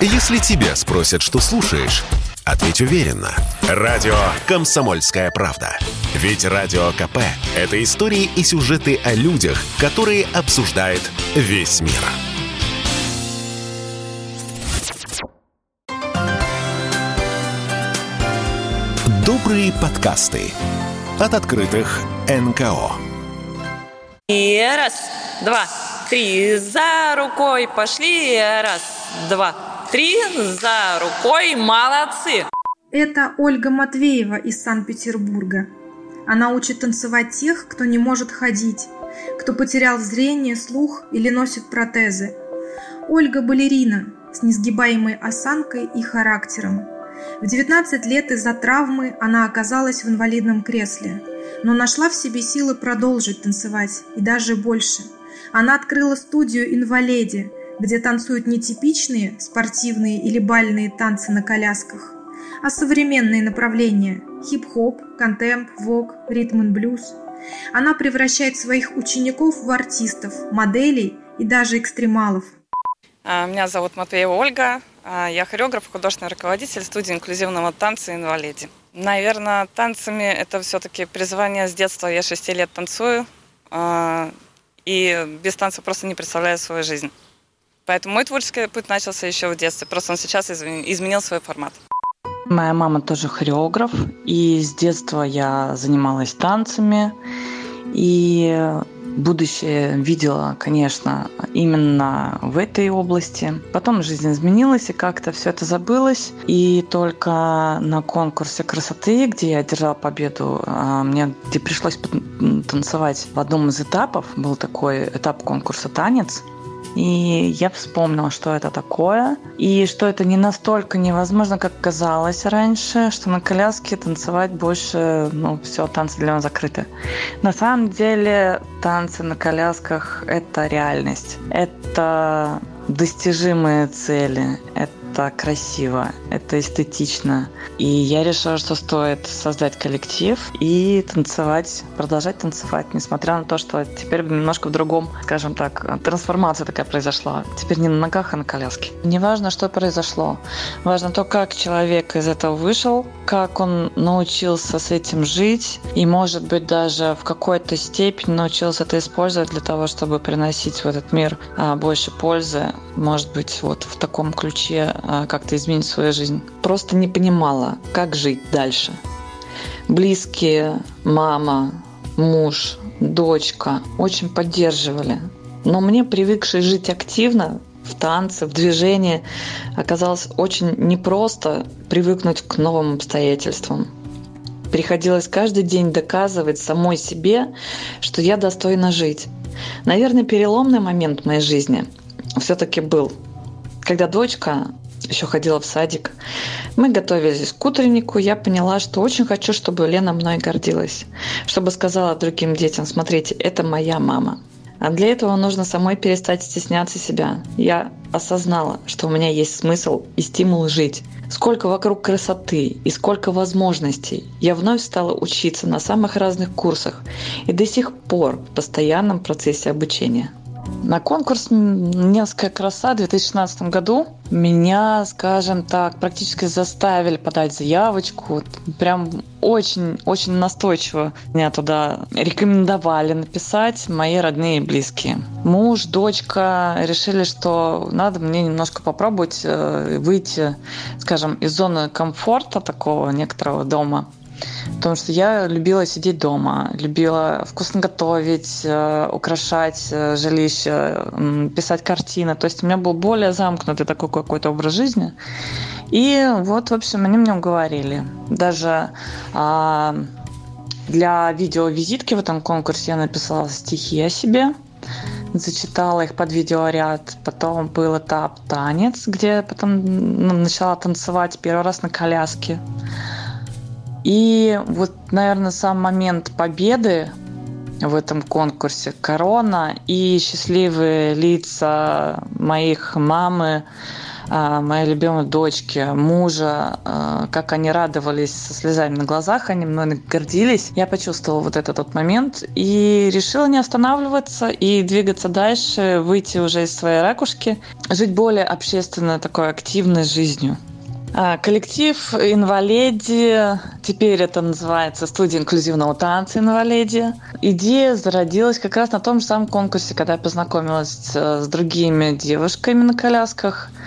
Если тебя спросят, что слушаешь, ответь уверенно. Радио «Комсомольская правда». Ведь Радио КП – это истории и сюжеты о людях, которые обсуждает весь мир. Добрые подкасты от открытых НКО. И раз, два, три, за рукой пошли, раз, два, три, за рукой, молодцы. Это Ольга Матвеева из Санкт-Петербурга. Она учит танцевать тех, кто не может ходить, кто потерял зрение, слух или носит протезы. Ольга – балерина с несгибаемой осанкой и характером. В 19 лет из-за травмы она оказалась в инвалидном кресле – но нашла в себе силы продолжить танцевать, и даже больше. Она открыла студию «Инваледи», где танцуют не типичные спортивные или бальные танцы на колясках, а современные направления – хип-хоп, контемп, вок, ритм и блюз. Она превращает своих учеников в артистов, моделей и даже экстремалов. А, меня зовут Матвеева Ольга, а, я хореограф, художественный руководитель студии инклюзивного танца «Инвалиди». Наверное, танцами это все-таки призвание с детства. Я шести лет танцую, а, и без танца просто не представляю свою жизнь. Поэтому мой творческий путь начался еще в детстве. Просто он сейчас изменил свой формат. Моя мама тоже хореограф, и с детства я занималась танцами. И будущее видела, конечно, именно в этой области. Потом жизнь изменилась, и как-то все это забылось. И только на конкурсе красоты, где я одержала победу, а, мне где пришлось танцевать в одном из этапов, был такой этап конкурса «Танец», и я вспомнила, что это такое, и что это не настолько невозможно, как казалось раньше, что на коляске танцевать больше, ну, все, танцы для нас закрыты. На самом деле танцы на колясках – это реальность. Это достижимые цели, это это красиво, это эстетично. И я решила, что стоит создать коллектив и танцевать, продолжать танцевать, несмотря на то, что теперь немножко в другом, скажем так, трансформация такая произошла. Теперь не на ногах, а на коляске. Не важно, что произошло. Важно то, как человек из этого вышел, как он научился с этим жить и, может быть, даже в какой-то степени научился это использовать для того, чтобы приносить в этот мир а, больше пользы. Может быть, вот в таком ключе а, как-то изменить свою жизнь. Просто не понимала, как жить дальше. Близкие, мама, муж, дочка очень поддерживали. Но мне, привыкшей жить активно, в танце, в движении, оказалось очень непросто привыкнуть к новым обстоятельствам. Приходилось каждый день доказывать самой себе, что я достойна жить. Наверное, переломный момент в моей жизни все-таки был, когда дочка еще ходила в садик. Мы готовились к утреннику. Я поняла, что очень хочу, чтобы Лена мной гордилась. Чтобы сказала другим детям, смотрите, это моя мама. А для этого нужно самой перестать стесняться себя. Я осознала, что у меня есть смысл и стимул жить. Сколько вокруг красоты и сколько возможностей. Я вновь стала учиться на самых разных курсах и до сих пор в постоянном процессе обучения. На конкурс «Невская краса» в 2016 году меня, скажем так, практически заставили подать заявочку. Прям очень-очень настойчиво меня туда рекомендовали написать мои родные и близкие. Муж, дочка решили, что надо мне немножко попробовать э, выйти, скажем, из зоны комфорта такого некоторого дома Потому что я любила сидеть дома, любила вкусно готовить, э, украшать э, жилище, писать картины. То есть у меня был более замкнутый такой какой-то образ жизни. И вот, в общем, они мне уговорили. Даже а, для видеовизитки в этом конкурсе я написала стихи о себе, зачитала их под видеоряд. Потом был этап танец, где я потом начала танцевать первый раз на коляске. И вот, наверное, сам момент победы в этом конкурсе корона и счастливые лица моих мамы, а, моей любимой дочки, мужа, а, как они радовались со слезами на глазах, они мной гордились. Я почувствовала вот этот вот момент и решила не останавливаться и двигаться дальше, выйти уже из своей ракушки, жить более общественно такой активной жизнью. А, коллектив «Инвалиди», теперь это называется студия инклюзивного танца «Инвалиди». Идея зародилась как раз на том же самом конкурсе, когда я познакомилась с другими девушками на колясках –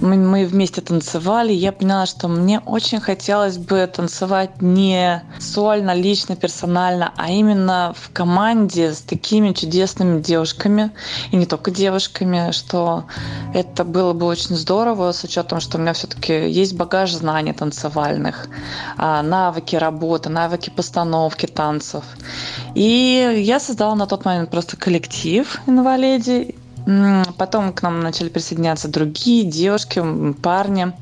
мы, вместе танцевали, я поняла, что мне очень хотелось бы танцевать не сольно, лично, персонально, а именно в команде с такими чудесными девушками, и не только девушками, что это было бы очень здорово, с учетом, что у меня все-таки есть багаж знаний танцевальных, а, навыки работы, навыки постановки танцев. И я создала на тот момент просто коллектив инвалиди, Потом к нам начали присоединяться другие девушки, парни.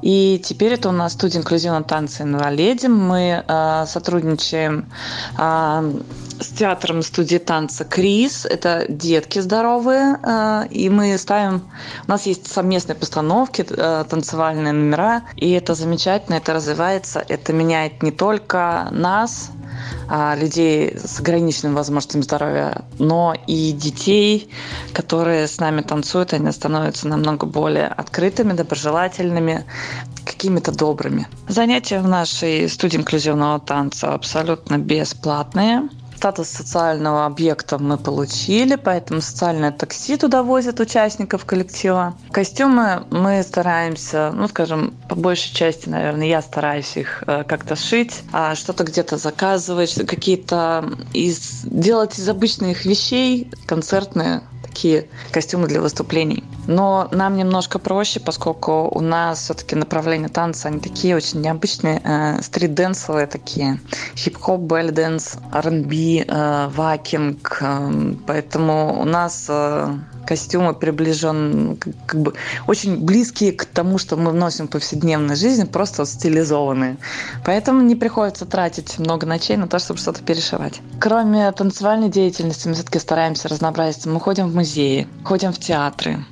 И теперь это у нас студия инклюзивного танца инвалидим. Мы э, сотрудничаем э, с театром студии танца Крис. Это детки здоровые. Э, и мы ставим... У нас есть совместные постановки, э, танцевальные номера. И это замечательно, это развивается. Это меняет не только нас, а, людей с ограниченными возможностями здоровья, но и детей, которые с нами танцуют, они становятся намного более открытыми, доброжелательными, какими-то добрыми. Занятия в нашей студии инклюзивного танца абсолютно бесплатные. Статус социального объекта мы получили, поэтому социальное такси туда возят участников коллектива. Костюмы мы стараемся, ну, скажем, по большей части, наверное, я стараюсь их э, как-то шить, а что-то где-то заказывать, какие-то из делать из обычных вещей концертные такие костюмы для выступлений. Но нам немножко проще, поскольку у нас все-таки направления танца, они такие очень необычные, э, стрит-дэнсовые такие, хип-хоп, belly dance, R&B, э, waacking, э, поэтому у нас э, костюмы приближен, как бы очень близкие к тому, что мы вносим в повседневную жизнь, просто стилизованные. Поэтому не приходится тратить много ночей на то, чтобы что-то перешивать. Кроме танцевальной деятельности, мы все-таки стараемся разнообразиться. Мы ходим в музеи, ходим в театры,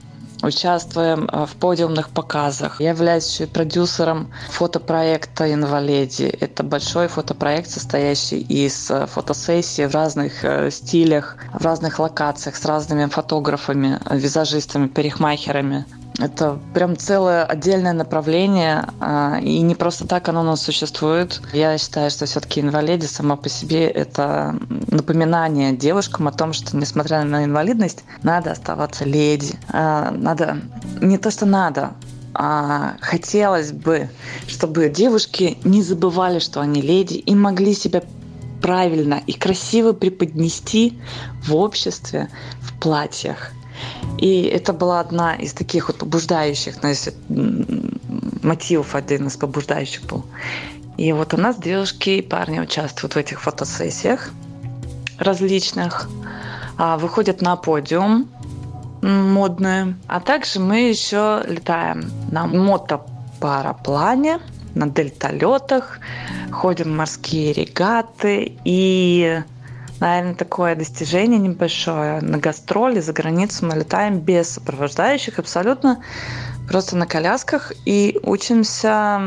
участвуем э, в подиумных показах. Я являюсь еще продюсером фотопроекта «Инвалиди». Это большой фотопроект, состоящий из э, фотосессий в разных э, стилях, в разных локациях с разными фотографами, визажистами, парикмахерами. Это прям целое отдельное направление, а, и не просто так оно у нас существует. Я считаю, что все-таки инвалиди сама по себе это напоминание девушкам о том, что несмотря на инвалидность, надо оставаться леди. А, надо не то, что надо, а хотелось бы, чтобы девушки не забывали, что они леди, и могли себя правильно и красиво преподнести в обществе в платьях. И это была одна из таких вот побуждающих, ну, если мотивов один из побуждающих был. И вот у нас девушки и парни участвуют в этих фотосессиях различных, а, выходят на подиум модные. А также мы еще летаем на мотопараплане, на дельталетах, ходим в морские регаты и наверное, такое достижение небольшое. На гастроли за границу мы летаем без сопровождающих, абсолютно просто на колясках и учимся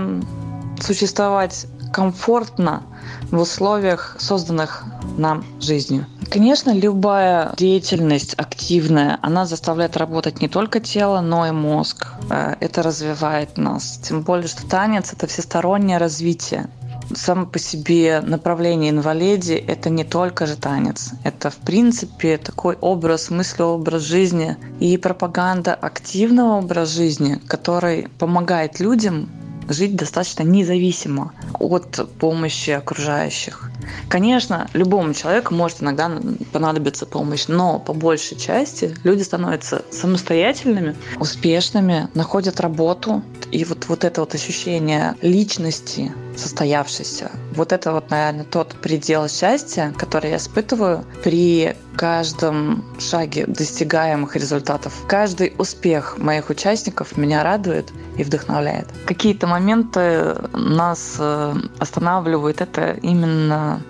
существовать комфортно в условиях, созданных нам жизнью. Конечно, любая деятельность активная, она заставляет работать не только тело, но и мозг. Э, это развивает нас. Тем более, что танец – это всестороннее развитие само по себе направление инвалиди – это не только же танец. Это, в принципе, такой образ, мыслеобраз жизни и пропаганда активного образа жизни, который помогает людям жить достаточно независимо от помощи окружающих. Конечно, любому человеку может иногда понадобиться помощь, но по большей части люди становятся самостоятельными, успешными, находят работу, и вот, вот это вот ощущение личности состоявшейся, вот это вот, наверное, тот предел счастья, который я испытываю при каждом шаге достигаемых результатов. Каждый успех моих участников меня радует и вдохновляет. Какие-то моменты нас э, останавливают, это именно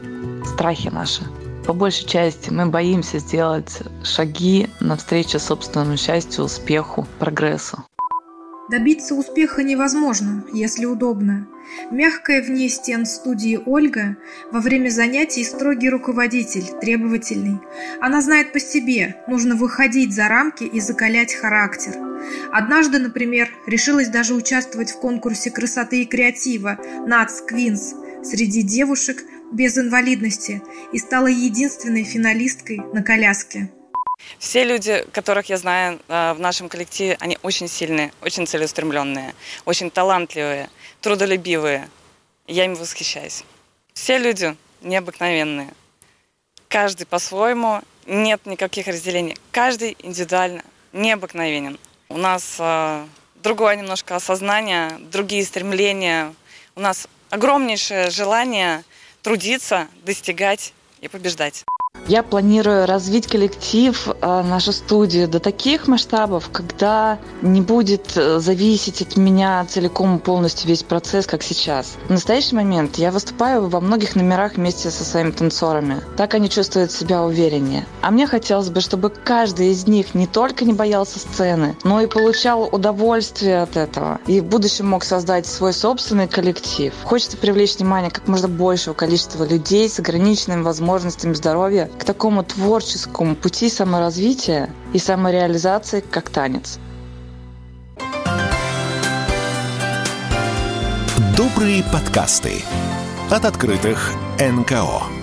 страхи наши. По большей части мы боимся сделать шаги навстречу собственному счастью, успеху, прогрессу. Добиться успеха невозможно, если удобно. Мягкая вне стен студии Ольга во время занятий строгий руководитель, требовательный. Она знает по себе, нужно выходить за рамки и закалять характер. Однажды, например, решилась даже участвовать в конкурсе красоты и креатива «Нац Квинс» среди девушек без инвалидности и стала единственной финалисткой на коляске. Все люди, которых я знаю э, в нашем коллективе, они очень сильные, очень целеустремленные, очень талантливые, трудолюбивые. Я им восхищаюсь. Все люди необыкновенные. Каждый по-своему, нет никаких разделений. Каждый индивидуально необыкновенен. У нас э, другое немножко осознание, другие стремления. У нас огромнейшее желание трудиться, достигать и побеждать. Я планирую развить коллектив, э, нашу студию до таких масштабов, когда не будет э, зависеть от меня целиком и полностью весь процесс, как сейчас. В настоящий момент я выступаю во многих номерах вместе со своими танцорами. Так они чувствуют себя увереннее. А мне хотелось бы, чтобы каждый из них не только не боялся сцены, но и получал удовольствие от этого. И в будущем мог создать свой собственный коллектив. Хочется привлечь внимание как можно большего количества людей с ограниченными возможностями здоровья к такому творческому пути саморазвития и самореализации, как танец. Добрые подкасты от открытых НКО.